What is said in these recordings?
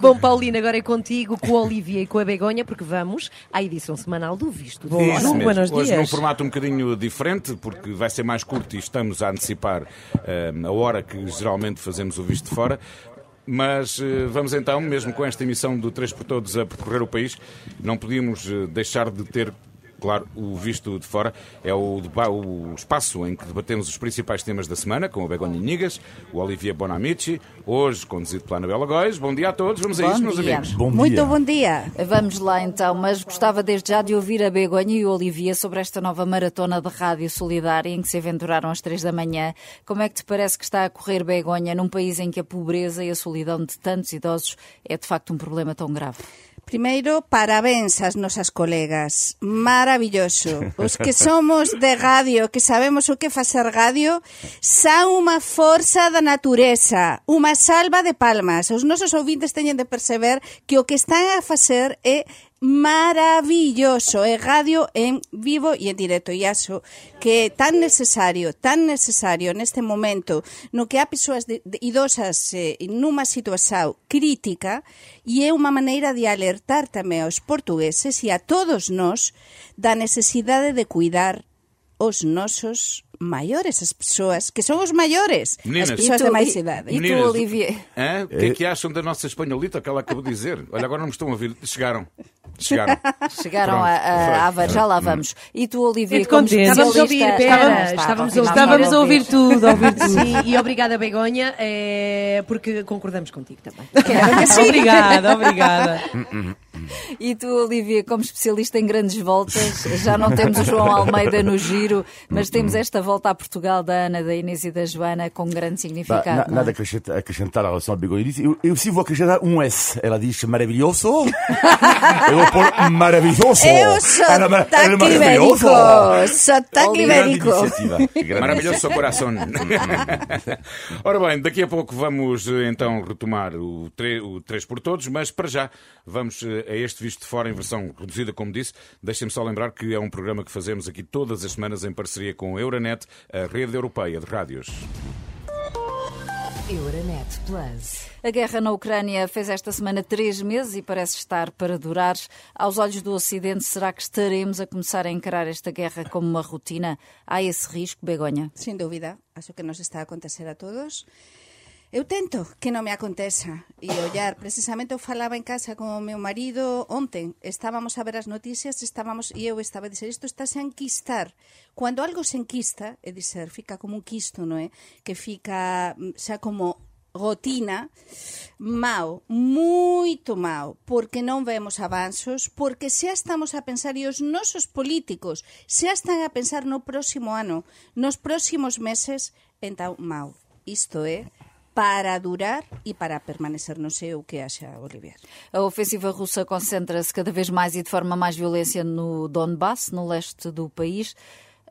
Bom, Paulina, agora é contigo, com a Olivia e com a Begonha, porque vamos à edição semanal do Visto. Isso mesmo. buenos Hoje dias. num formato um bocadinho diferente, porque vai ser mais curto e estamos a antecipar eh, a hora que geralmente fazemos o visto de fora. Mas eh, vamos então, mesmo com esta emissão do 3 por Todos a percorrer o país, não podíamos eh, deixar de ter. Claro, o visto de fora é o, o espaço em que debatemos os principais temas da semana, com o Begonha Nigas, o Olivier Bonamici, hoje conduzido pela Anabela Góis. Bom dia a todos, vamos a Bom isto, meus dia. amigos. Bom Muito dia. bom dia. Vamos lá então, mas gostava desde já de ouvir a Begonha e o Olivia sobre esta nova maratona de rádio solidária em que se aventuraram às três da manhã. Como é que te parece que está a correr Begonha num país em que a pobreza e a solidão de tantos idosos é de facto um problema tão grave? Primeiro, parabéns ás nosas colegas. Maravilloso. Os que somos de radio, que sabemos o que facer radio, xa unha forza da natureza, unha salva de palmas. Os nosos ouvintes teñen de perceber que o que están a facer é maravilloso. É radio en vivo e en directo. E aso que é tan necesario, tan necesario neste momento no que há persoas de, de, idosas eh, nunha situación crítica e é unha maneira de alertar tamén aos portugueses e a todos nós da necesidade de cuidar os nosos maiores, as persoas que son os maiores, Meninas. as persoas E tu, de máis e- idade. e tu, Olivier? O que é que acham da nossa espanholita que ela acabou de dizer? Olha, agora não me estão a ouvir. Chegaram. Chegaram. Chegaram Pronto, a, a, foi. a Aveiro, já lá vamos. E tu, Olivier, Muito como contente. Estávamos a ouvir, pera, estávamos Estávamos a ouvir tudo, a ouvir tudo. Sim, e obrigada, Begonha, eh, porque concordamos contigo também. Obrigada, obrigada. E tu, Olivia, como especialista em grandes voltas, já não temos o João Almeida no giro, mas temos esta volta a Portugal da Ana, da Inês e da Joana com grande Bah, significado. na- não é? nada a acrescentar, acrescentar a relação ao disse. Eu, eu sim vou acrescentar um S. Ela diz maravilhoso. eu vou pôr maravilhoso. Eu sou Era ma- era taque maravilhoso. Sou iniciativa. Maravilhoso seu coração. Ora bem, daqui a pouco vamos eh, então retomar o, tre- o 3 por todos, mas para já vamos a este visto de fora em versão reduzida, como disse. Deixem-me só lembrar que é um programa que fazemos aqui todas as semanas em parceria com a Euronet, a rede europeia de rádios. Euronet Plus. A guerra na Ucrânia fez esta semana três meses e parece estar para durar. Aos olhos do Ocidente, será que estaremos a começar a encarar esta guerra como uma rotina? Há esse risco, Begonha? Sin dúbida, acho que nos está a acontecer a todos. Eu tento que non me aconteça e ollar. Precisamente eu falaba en casa con o meu marido onten. Estábamos a ver as noticias, estábamos e eu estaba a dizer isto está a enquistar. Cando algo se enquista, é dizer, fica como un quisto, non é? Que fica mm, xa como gotina mau, moito mau, porque non vemos avanzos, porque xa estamos a pensar, e os nosos políticos xa están a pensar no próximo ano, nos próximos meses, entao mau. Isto é para durar e para permanecer, non sei o que acha Olivier. A ofensiva russa concentra-se cada vez mais e de forma mais violência no Donbass, no leste do país.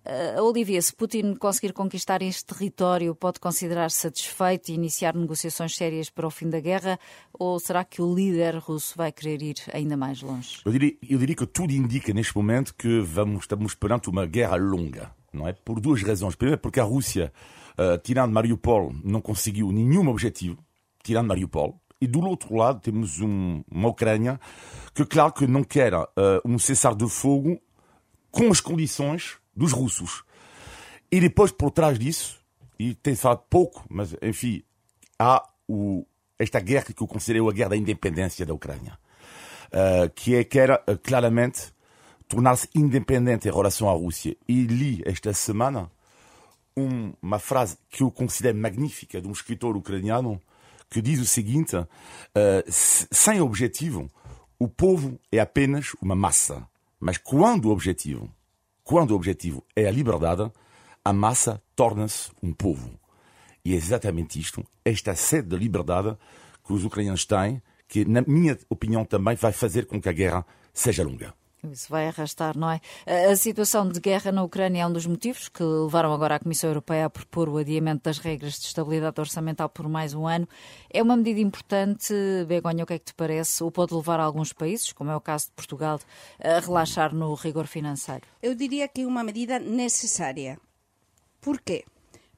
Uh, Olivia, se Putin conseguir conquistar este território, pode considerar-se satisfeito e iniciar negociações sérias para o fim da guerra? Ou será que o líder russo vai querer ir ainda mais longe? Eu diria, eu diria que tudo indica neste momento que vamos, estamos perante uma guerra longa, não é? Por duas razões. Primeiro, porque a Rússia, uh, tirando Mariupol, não conseguiu nenhum objetivo, tirando Mariupol. E do outro lado, temos um, uma Ucrânia que, claro, que não quer uh, um cessar-de-fogo com as condições dos russos. E depois, por trás disso, e tem falado pouco, mas enfim, há o, esta guerra que eu considero a guerra da independência da Ucrânia, uh, que é quer claramente tornar-se independente em relação à Rússia. E li esta semana um, uma frase que eu considero magnífica de um escritor ucraniano que diz o seguinte: uh, sem objetivo, o povo é apenas uma massa. Mas quando o objetivo, quando o objetivo é a liberdade, a massa torna-se um povo. E é exatamente isto, esta sede de liberdade que os ucranianos têm, que, na minha opinião, também vai fazer com que a guerra seja longa. Isso vai arrastar, não é? A situação de guerra na Ucrânia é um dos motivos que levaram agora a Comissão Europeia a propor o adiamento das regras de estabilidade orçamental por mais um ano. É uma medida importante, Begonha, o que é que te parece? Ou pode levar alguns países, como é o caso de Portugal, a relaxar no rigor financeiro? Eu diría que é unha medida necesaria. Por qué?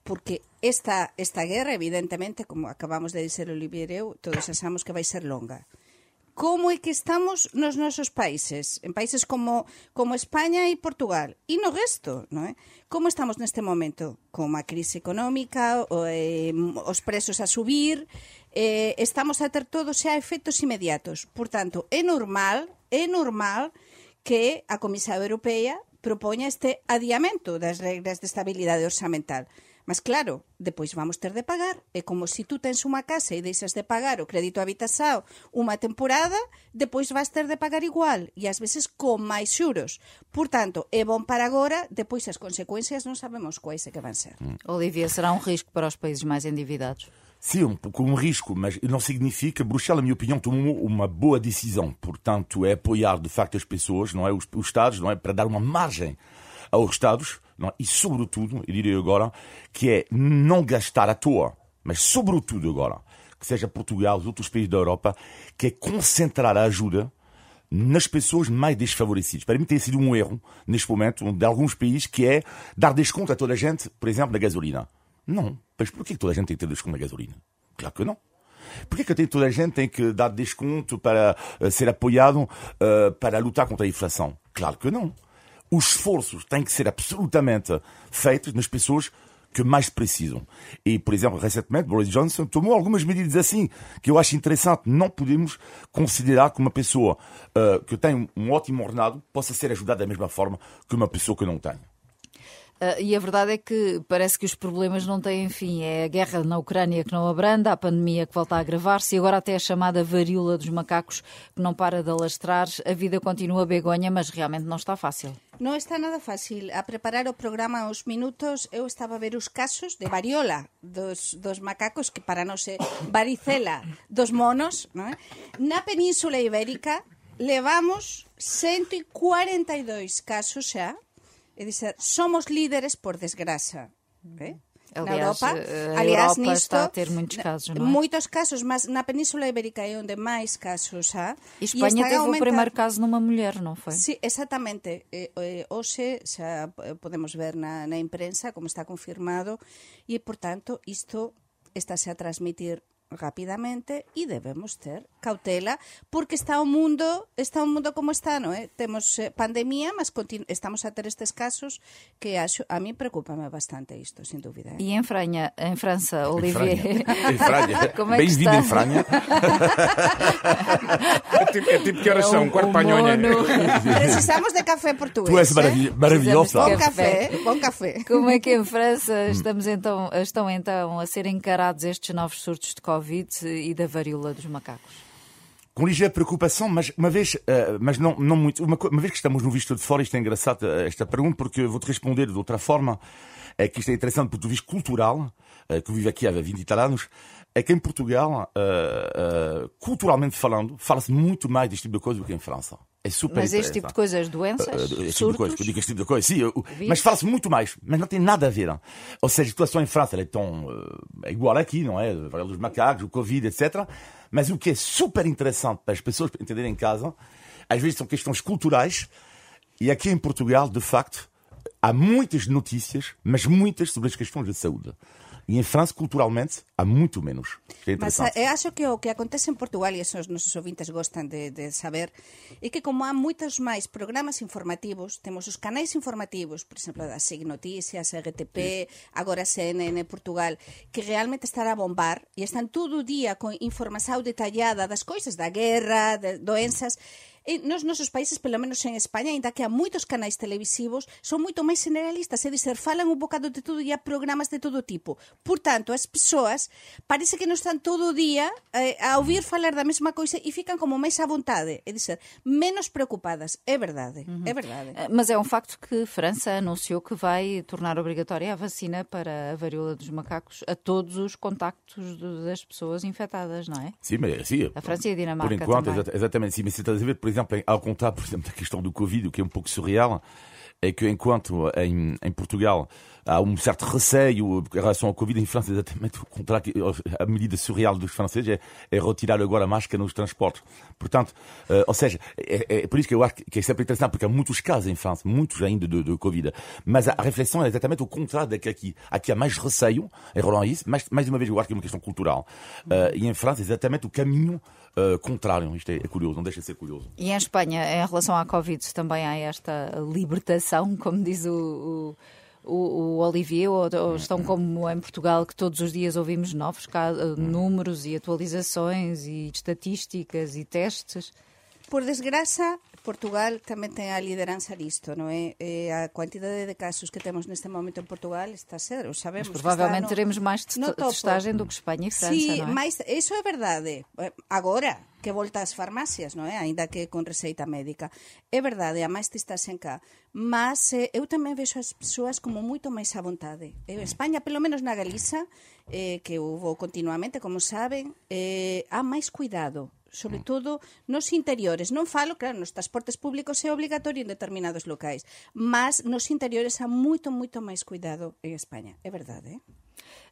Porque esta, esta guerra, evidentemente, como acabamos de dizer Olivier eu, todos achamos que vai ser longa. como é que estamos nos nosos países, en países como, como España e Portugal, e no resto, non é? Como estamos neste momento? Con a crise económica, o, eh, os presos a subir, eh, estamos a ter todos xa efectos inmediatos. Por tanto, é normal, é normal que a Comisión Europea propoña este adiamento das regras de estabilidade orzamental. Mas claro, depois vamos ter de pagar. É como se tú tens unha casa e deixas de pagar o crédito habitação unha temporada, depois vas ter de pagar igual e ás veces con máis xuros. Por tanto, é bom para agora, depois as consecuencias non sabemos quais é que van ser. Olivia, será um risco para os países mais endividados? Sim, um, com um risco, mas não significa. Bruxelas, na minha opinião, tomou uma boa decisão. Portanto, é apoiar de facto as pessoas, não é? Os, os Estados, não é? Para dar uma margem aos Estados, não é? e sobretudo, eu diria agora, que é não gastar à toa, mas sobretudo agora, que seja Portugal, os outros países da Europa, que é concentrar a ajuda nas pessoas mais desfavorecidas. Para mim tem sido um erro, neste momento, de alguns países, que é dar desconto a toda a gente, por exemplo, na gasolina. Não. Mas porquê que toda a gente tem que ter desconto na gasolina? Claro que não. Porquê que toda a gente tem que dar desconto para uh, ser apoiado uh, para lutar contra a inflação? Claro que não. Os esforços têm que ser absolutamente feitos nas pessoas que mais precisam. E, por exemplo, recentemente, Boris Johnson tomou algumas medidas assim, que eu acho interessante. Não podemos considerar que uma pessoa uh, que tem um ótimo ordenado possa ser ajudada da mesma forma que uma pessoa que não tem. Uh, e a verdade é que parece que os problemas não têm fim. É a guerra na Ucrânia que não abranda, a pandemia que volta a agravar-se e agora até a chamada varíola dos macacos que não para de alastrar. A vida continua begonha, mas realmente não está fácil. Non está nada fácil. A preparar o programa aos minutos, eu estaba a ver os casos de variola dos, dos macacos, que para non ser varicela dos monos. É? Na Península Ibérica levamos 142 casos xa É dicir, somos líderes por desgraça. Okay? ¿eh? Aliás, na Europa, eh, a aliás, Europa nisto, está a ter moitos casos, non é? Moitos casos, mas na Península Ibérica é onde máis casos há. E España teve aumentar... o primeiro caso numa mulher, non foi? Sí, exactamente. Eh, hoxe xa podemos ver na, na imprensa como está confirmado e, portanto, isto estáse a transmitir rapidamente e debemos ter cautela porque está o mundo está o mundo como está, non é? Temos eh, pandemia, mas estamos a ter estes casos que acho, a mí preocupame bastante isto, sin dúvida. eh. E em, Franha, em França, Olivier. Em Franha. Como é que Bem-vindo está? em Franha. É tipo, é tipo que horas são? É um- Quarto um para a nhonha. mono. Precisamos de café português. Tu és eh? maravilh- maravilhosa. Bom café, bom café. Como é que em França estamos então, estão então a ser encarados estes novos surtos de Covid e da varíola dos macacos? Com ligeira preocupação, mas uma vez, eh, mas não, não muito, uma, uma vez que estamos no visto de fora, isto é engraçado eh, esta pergunta, porque eu vou-te responder de outra forma, é que isto é interessante do ponto de vista cultural, eh, que eu vivo aqui há 20 e tal anos, é que em Portugal, culturalmente falando, fala-se muito mais deste tipo de coisa do que em França. É super Mas este tipo de coisas, doenças, Uh, Este tipo de surtos, coisa, que eu digo este tipo de coisa, sim, eu- mas fala-se muito mais, mas não tem nada a ver. Ou seja, a situação em França é tão uh, é igual aqui, não é? A dos macacos, o Covid, etc. Mas o que é super interessante para as pessoas entenderem em casa, às vezes são questões culturais, e aqui em Portugal, de facto, há muitas notícias, mas muitas sobre as questões de saúde. E em França, culturalmente, há muito menos. É Mas eh, acho que o que acontece en Portugal, e eso os nosos ouvintes gostan de, de saber, é que como há moitos máis programas informativos, temos os canais informativos, por exemplo, da SIG Noticias, RTP, agora CNN Portugal, que realmente están a bombar e están todo o día con información detallada das coisas da guerra, de doenzas, E nos nosos países, pelo menos en España, ainda que há moitos canais televisivos, son moito máis generalistas, é dizer, falan un bocado de todo e há programas de todo tipo. Por tanto, as persoas parece que non están todo o día eh, a ouvir falar da mesma coisa e fican como máis à vontade, é dizer, menos preocupadas. É verdade, é verdade. Eh, Mas é um facto que França anunciou que vai tornar obrigatória a vacina para a varíola dos macacos a todos os contactos das pessoas infectadas, não é? Sim, mas sim. A França e a Dinamarca Por enquanto, também. exatamente. Sim, mas você está a ver, por exemplo, em- ao contrário, por exemplo, da questão do Covid, o que é um pouco surreal, é que enquanto em, em Portugal há um certo receio em relação ao Covid. Em França, exatamente o contrário. A medida surreal dos franceses é, é retirar agora a máscara nos transportes. Portanto, uh, ou seja, é, é, por isso que eu acho que é sempre interessante, porque há muitos casos em França, muitos ainda de, de Covid. Mas a reflexão é exatamente o contrário daquele aqui. Aqui há mais receio em relação isso, mas mais uma vez eu acho que é uma questão cultural. Uh, e em França, é exatamente o caminho uh, contrário. Isto é, é, curioso, não deixa de ser curioso. E em Espanha, em relação à Covid, também há esta libertação, como diz o, o, o Olivier, ou, ou, estão como em Portugal, que todos os dias ouvimos novos números e atualizações e estatísticas e testes? Por desgraça, Portugal tamén ten a lideranza disto, non é? E a quantidade de casos que temos neste momento en Portugal está a ser, o sabemos. Mas provavelmente no, teremos máis testagem do que Espanha e França, sí, non é? mas iso é verdade. Agora, que volta ás farmacias, non é? Ainda que con receita médica. É verdade, a máis testasen cá. Mas eh, eu tamén vexo as persoas como moito máis a vontade. En España, pelo menos na Galiza, eh, que vou continuamente, como saben, eh, há máis cuidado sobre todo nos interiores. Non falo, claro, nos transportes públicos é obligatorio en determinados locais, mas nos interiores há moito, moito máis cuidado en España. É verdade, eh?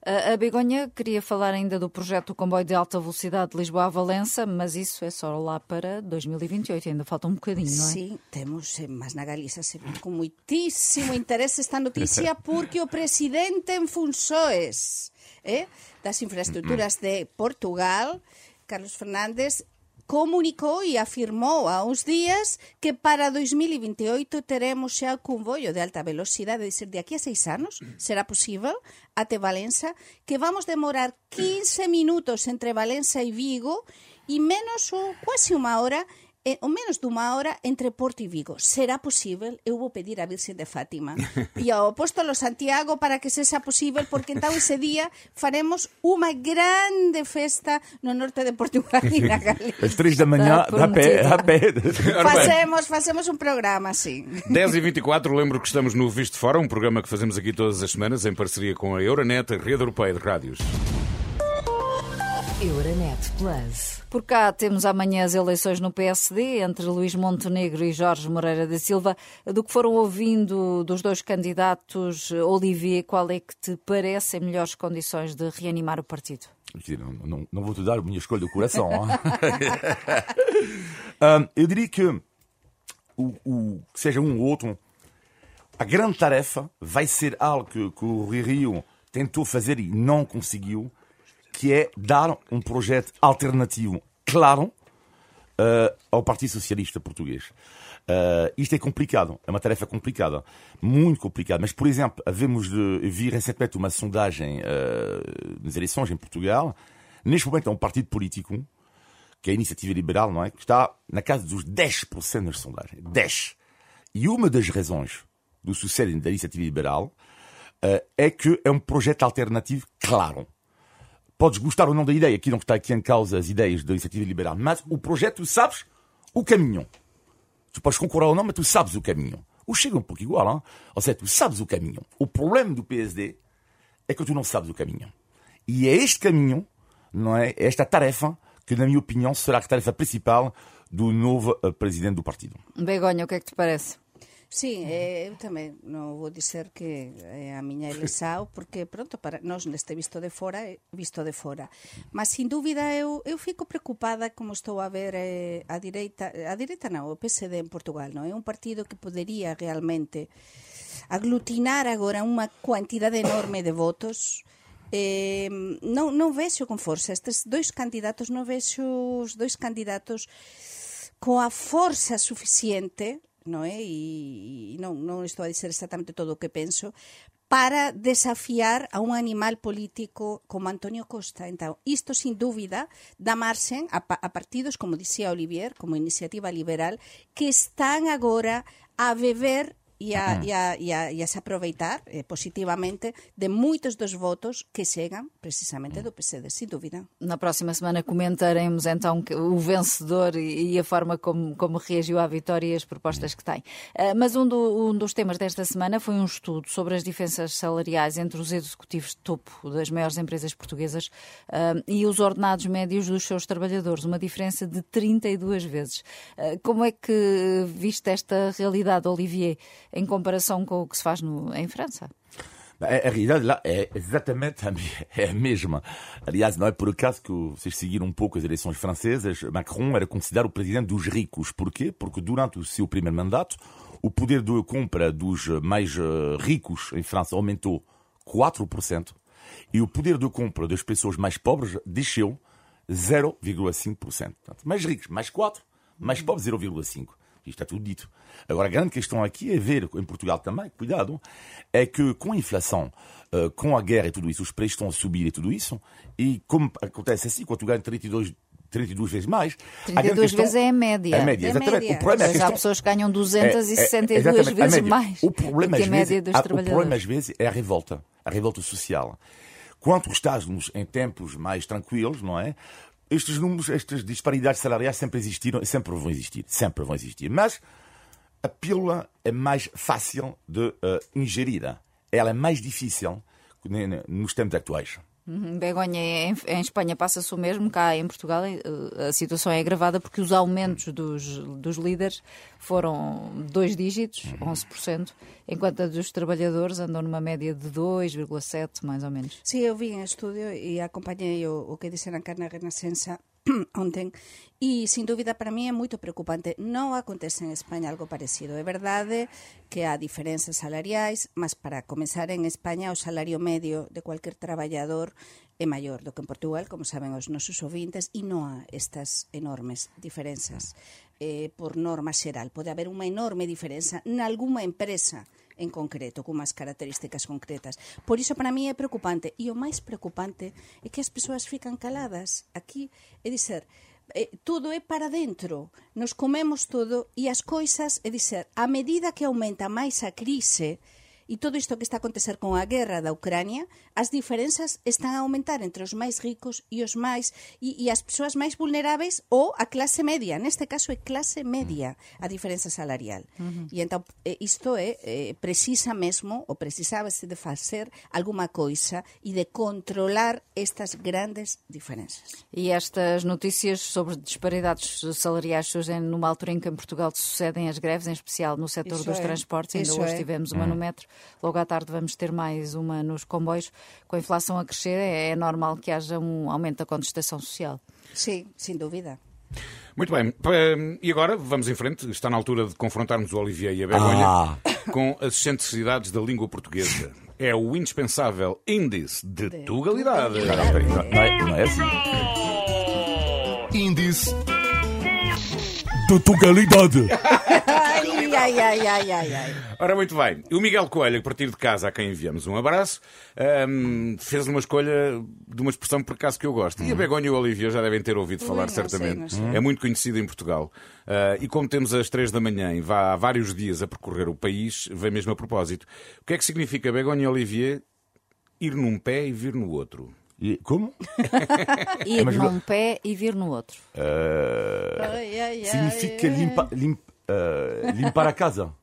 A Begonha queria falar ainda do projeto do comboio de alta velocidade de Lisboa a Valença, mas isso é só lá para 2028, ainda falta um bocadinho, não é? Sim, temos, eh, mas na Galiza se viu com muitíssimo interesse esta notícia porque o presidente en funções eh, das infraestruturas de Portugal, Carlos Fernández, comunicou e afirmou há uns dias que para 2028 teremos xa o convoio de alta velocidade, de ser de aquí a seis anos, será posible, até Valença, que vamos demorar 15 minutos entre Valença e Vigo e menos ou quase unha hora eh, o menos dunha hora entre Porto e Vigo. Será posible? Eu vou pedir a Virxen de Fátima e ao apóstolo Santiago para que sexa posible, porque então ese día faremos unha grande festa no norte de Portugal e na Galicia. As três da manhã, a pé, a pé. Facemos, facemos um programa assim. 10 e 24 lembro que estamos no Visto Fora, um programa que fazemos aqui todas as semanas em parceria com a Euronet, a rede europeia de rádios. Euronet Plus. Por cá temos amanhã as eleições no PSD entre Luís Montenegro e Jorge Moreira da Silva. Do que foram ouvindo dos dois candidatos, Olivier, qual é que te parece em melhores condições de reanimar o partido? Não, não, não vou te dar a minha escolha do coração. um, eu diria que, o, o, seja um ou outro, a grande tarefa vai ser algo que, que o Rio tentou fazer e não conseguiu, que é dar um projeto alternativo claro uh, ao Partido Socialista Português. Uh, isto é complicado, é uma tarefa complicada, muito complicada. Mas, por exemplo, havemos de vir recentemente uma sondagem uh, nas eleições em Portugal. Neste momento é um partido político, que é a Iniciativa Liberal, não é? Que está na casa dos 10% nas sondagens. 10%. E uma das razões do sucesso da Iniciativa Liberal uh, é que é um projeto alternativo claro. Podes gostar ou não da ideia, aqui não está aqui em causa as ideias da iniciativa liberal, mas o projeto, sabes o caminho. Tu podes concordar ou não, mas tu sabes o caminho. O Chega é um pouco igual, hein? ou seja, tu sabes o caminho. O problema do PSD é que tu não sabes o caminho. E é este caminho, não é? é esta tarefa que, na minha opinião, será a tarefa principal do novo uh, presidente do partido. Begonha, o que é que te parece? Sí, eh, eu tamén non vou dizer que eh, a miña elesao, porque pronto para nós neste visto de fora, visto de fora. Mas sin dúbida eu eu fico preocupada como estou a ver eh, a direita, a direita non, o PSD en Portugal, non? É un partido que podería realmente aglutinar agora unha cantidade enorme de votos. Eh, non, non vexo con forza estes dois candidatos, non vexo os dois candidatos coa forza suficiente non é? E, e non, non estou a dizer exactamente todo o que penso, para desafiar a un animal político como Antonio Costa. Então, isto, sin dúbida, dá marxen a, a partidos, como dicía Olivier, como Iniciativa Liberal, que están agora a beber e a, e a, e a, e a se aproveitar eh, positivamente de muitos dos votos que chegam precisamente do PSD, sem dúvida. Na próxima semana comentaremos então o vencedor e a forma como, como reagiu à vitória e as propostas que tem. Uh, mas um, do, um, dos temas desta semana foi um estudo sobre as diferenças salariais entre os executivos de topo das maiores empresas portuguesas uh, e os ordenados médios dos seus trabalhadores, uma diferença de 32 vezes. Uh, como é que viste esta realidade, Olivier? Em comparação com o que se faz no, em França? A, realidade lá é exatamente a, é mesma. Aliás, não é por acaso que vocês seguiram um pouco as eleições francesas. Macron era considerado o presidente dos ricos. Porquê? Porque durante o seu primeiro mandato, o poder de compra dos mais eh, ricos em França aumentou 4% e o poder de compra das pessoas mais pobres desceu 0,5%. Portanto, Mais ricos, mais 4, mais pobres, 0,5%. Isto está tudo dito. Agora, a grande questão aqui é ver, em Portugal também, cuidado, é que com a inflação, eh, com a guerra e tudo isso, os preços estão a subir e tudo isso, e como acontece assim, quando tu ganhas 32, 32 vezes mais... a grande 32 questão- vezes é a média. É a média, É exatamente. média. O problema é Mas há questão... pessoas que ganham É, é, 262 exatamente, a vezes mais O problema, que às média vezes, dos ah, o problema trabalhadores. às vezes é a revolta, a revolta social. Quando estamos em tempos mais tranquilos, não é? Estes números, estas disparidades salariais sempre existiram e sempre vão existir, sempre vão existir. Mas a pílula é mais fácil de eh, ingerir. Ela é mais difícil nos tempos atuais. Uhum, Begonha, em, em Espanha passa-se o mesmo, cá em Portugal eh, a situação é agravada porque os aumentos dos, dos líderes foram dois dígitos, 11%, enquanto a dos trabalhadores andam numa média de 2,7%, mais ou menos. Sí, eu vi en estudio e acompañei o, o que dixeran Carna Renascença onten e sin dúbida para mí é moito preocupante. Non acontece en España algo parecido. É verdade que há diferenzas salariais, mas para comenzar en España o salario medio de cualquier traballador é maior do que en Portugal, como saben os nosos ouvintes, e non há estas enormes diferenzas eh, por norma xeral. Pode haber unha enorme diferenza nalgúma empresa en concreto, con cunhas características concretas. Por iso, para mí, é preocupante. E o máis preocupante é que as persoas fican caladas aquí e dizer eh, todo é para dentro, nos comemos todo e as coisas, é dizer, a medida que aumenta máis a crise, e todo isto que está a acontecer con a guerra da Ucrania, as diferenzas están a aumentar entre os máis ricos e os máis e, e as persoas máis vulneráveis ou a clase media, neste caso é clase media a diferenza salarial. E entón eh, isto é eh, precisa mesmo ou precisábase de facer alguma coisa e de controlar estas grandes diferenzas. E estas notícias sobre disparidades salariais surgem numa altura em que em Portugal sucedem as greves, em especial no setor Isso dos é. transportes. Ainda Isso hoje é. tivemos uma no metro, logo à tarde vamos ter mais uma nos comboios. Com a inflação a crescer, é é normal que haja um aumento da contestação social. Sí, sin dúvida. Muito bem, Pa- e agora vamos em frente. Está na altura de confrontarmos o Olivier e a Begonha Ah. com as excentricidades da língua portuguesa. É o indispensável índice de tugalidade. Não, não, é, não é assim. Índice de tugalidade. Ai, ai, ai, ai, ai, ai. Ora, muito bem. O Miguel Coelho, a partir de casa, a quem enviamos um abraço, ahm, fez uma escolha de uma expressão por acaso que eu gosto. E a Begonha e o Olivia já devem ter ouvido falar, sei, certamente. sei. É muito conhecido em Portugal. Ah, e como temos às três da manhã e vá há vários dias a percorrer o país, vem mesmo a propósito. O que é que significa, Begonha e Olivier, ir num pé e vir no outro? E, como? Ir mas- num pé e vir no outro. Ai, ai, ai, Significa ai. limpa, Uh, limpar a casa.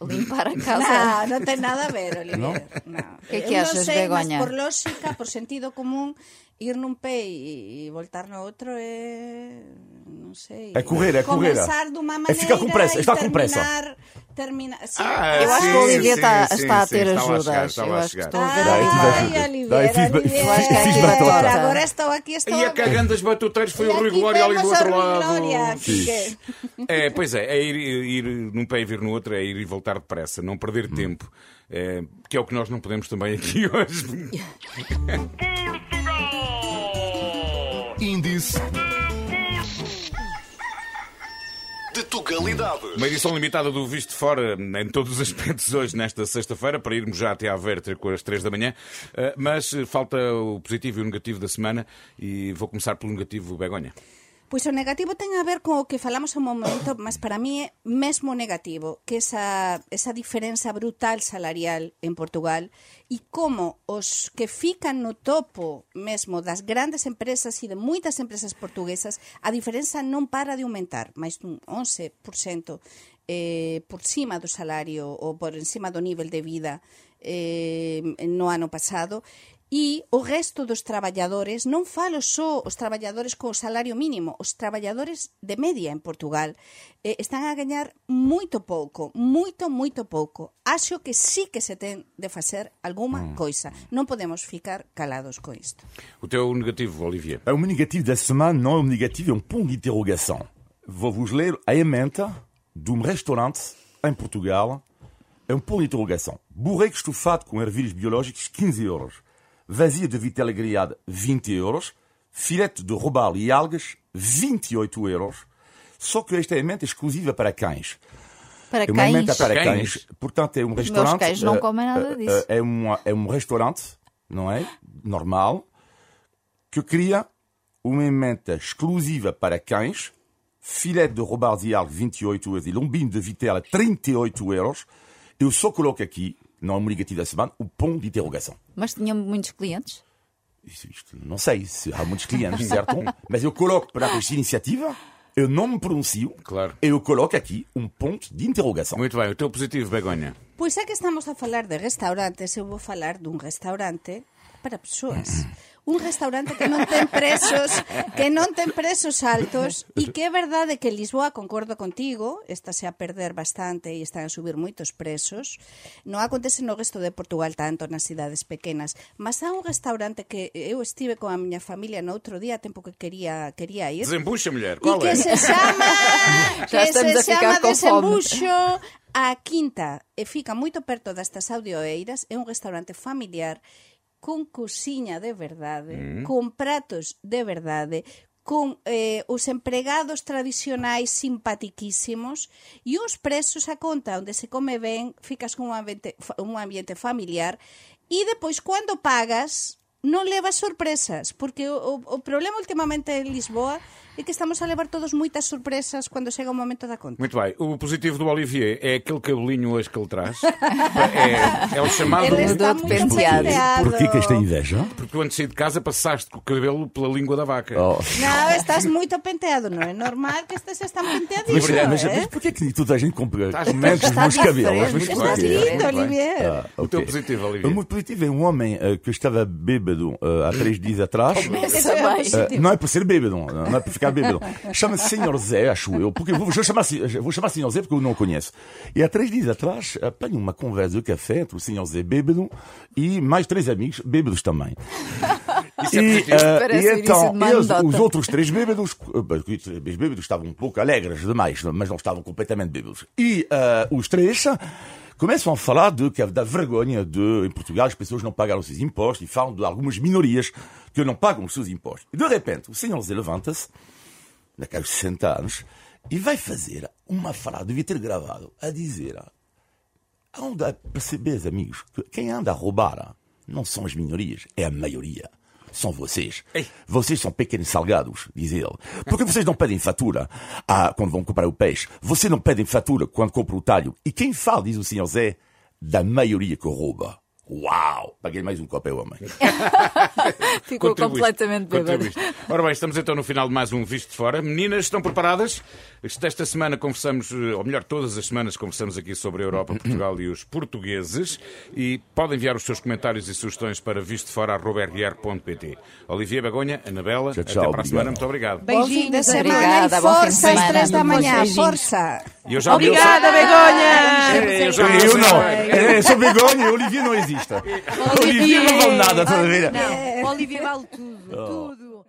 Limpar a casa. No, non ten nada a ver, Olivier. ¿No? No. Que que achas, no sei, Begoña? por lógica, por sentido común, ir nun pé e, e voltar no outro é... Non sei. É correr, é correr. Comenzar dunha É maneira ficar com pressa, e está com pressa. terminar... Termina... Ah, Eu acho sim, que o Olivier sim, está, sim, está a ter estava a chegar, Eu a acho que a ver ajuda. Ai, Olivier, batota. Agora estou aqui, estou E a a cagando as batuteiros foi E o Rui Glória ali do outro lado. É, pois é, é ir, ir num pé e vir no outro, é ir e voltar depressa, não perder tempo. É, que é o que nós não podemos também aqui hoje. Índice de tugalidade. Uma edição limitada do Visto de Fora em todos os aspectos hoje, nesta sexta-feira, para irmos já até à Verter com as três da manhã. Eh, Mas eh, falta o positivo e o negativo da semana e vou começar pelo negativo, Begonha. Pois o negativo ten a ver co que falamos un momento, mas para mí é mesmo negativo, que esa, esa diferenza brutal salarial en Portugal e como os que fican no topo mesmo das grandes empresas e de moitas empresas portuguesas, a diferenza non para de aumentar, máis dun 11% eh, por cima do salario ou por encima do nivel de vida eh, no ano pasado. E o resto dos traballadores, non falo só os traballadores co salario mínimo, os traballadores de media en Portugal eh, están a gañar moito pouco, moito, moito pouco. Acho que sí que se ten de facer alguma coisa. Non podemos ficar calados con isto. O teu negativo, Olivier. O meu negativo da semana não é um negativo, é um ponto de interrogação. Vou-vos ler a emenda de um restaurante em Portugal. É um ponto de interrogação. Burreco estufado com ervilhas biológicas, 15 euros. Vazia de vitela grelhada, 20 euros. Filete de robalo e algas, 28 euros. Só que esta emenda é exclusiva para cães. Para É uma cães. emenda para Cães. cães. Portanto, é um meus restaurante. cães não eh, comem nada eh, disso. eh, É um, é um restaurante, não é? Normal, que cria uma emenda exclusiva para cães, filete de robards e algo 28 euros e lombinho de vitela 38 euros. Eu só coloco aqui, não é um negativo da semana, o ponto de interrogação. Mas tinham muitos clientes? Isto, isto, não sei se há muitos clientes, certo? Mas eu coloco para esta iniciativa, eu não me pronuncio, Claro. eu coloco aqui um ponto de interrogação. Muito bem, o teu positivo, Begonha. Pois é que estamos a falar de restaurantes, eu vou falar dun restaurante para persoas. un restaurante que non ten presos, que non ten presos altos e que é verdade que Lisboa, concordo contigo, está se a perder bastante e están a subir moitos presos. Non acontece no resto de Portugal tanto nas cidades pequenas, mas há un restaurante que eu estive con a miña familia no outro día, tempo que quería quería ir. Desembuxo, muller, qual é? Que se chama, que se chama Desembuxo, A quinta e fica moito perto destas audioeiras, é un restaurante familiar con cociña de verdade con pratos de verdade con eh, os empregados tradicionais simpatiquísimos e uns presos a conta onde se come ben, ficas con un ambiente, un ambiente familiar e depois cando pagas non levas sorpresas, porque o, o problema últimamente en Lisboa é que estamos a levar todos moitas sorpresas cando chega o momento da conta. Muito bem. O positivo do Olivier é aquele cabelinho hoje que ele traz. é, é o chamado. Ele está muito penteado. Porquê que esta inveja? Porque tu antes de casa passaste com o cabelo pela língua da vaca. Oh. Não, estás muito penteado, não é normal que estés tão penteadíssimo, Mas, mas, é? mas porquê que toda a gente compra Estás- comenta os está meus cabelos? Mas está porquê? diferente. Lindo. Olivier. Ah, O teu positivo, O Olivier. meu positivo é um homem eh, que estava bêbado eh, há três dias atrás. Eh, não é por ser bêbado, não é por ficar bêbado. Chama-se Senhor Zé, acho eu, porque vou, vou chamar, vou chamar Senhor Zé porque eu não o conheço. E há três dias atrás apanho uma conversa de café entre o Senhor Zé bêbado e mais três amigos bêbados também. Isso é E, Parece e então, eles, os outros três bêbados, os bêbados estavam um pouco alegres demais, mas não estavam completamente bêbados. E eh, os três começam a falar de, que, da vergonha de, em Portugal, as pessoas não pagaram os seus impostos e falam de algumas minorias que não pagam os seus impostos. E de repente, o senhor Zé levanta-se, naqueles 60 anos, e vai fazer uma frase, devia ter gravado, a dizer Anda a perceber, amigos, que quem anda a roubar não são as minorias, é a maioria. São vocês. Vocês são pequenos salgados, diz ele. Porque vocês não pedem fatura ah, quando vão comprar o peixe. Vocês não pedem fatura quando compram o talho. E quem fala, diz o senhor Zé, da maioria que rouba. Uau! Paguei mais um copo, é homem. Ficou completamente bêbado. Ora bem, estamos então no final de mais um Visto de Fora. Meninas, estão preparadas? Esta semana conversamos, eh, ou melhor, todas as semanas conversamos aqui sobre a Europa, Portugal e os portugueses. E podem enviar os seus comentários e sugestões para vistofora.rr.pt. Olivia Begonha, Anabela, Tchau, até tchau, para a semana. Muito obrigado. Beijinhos. semana Obrigada, e força às três da manhã. Força! E eu Obrigada, Begonha! Eu já Eu não. É, sou Begonha Olivier não existe. Olivier não vale nada, toda a vida. Não, Olivia vale tudo, tudo.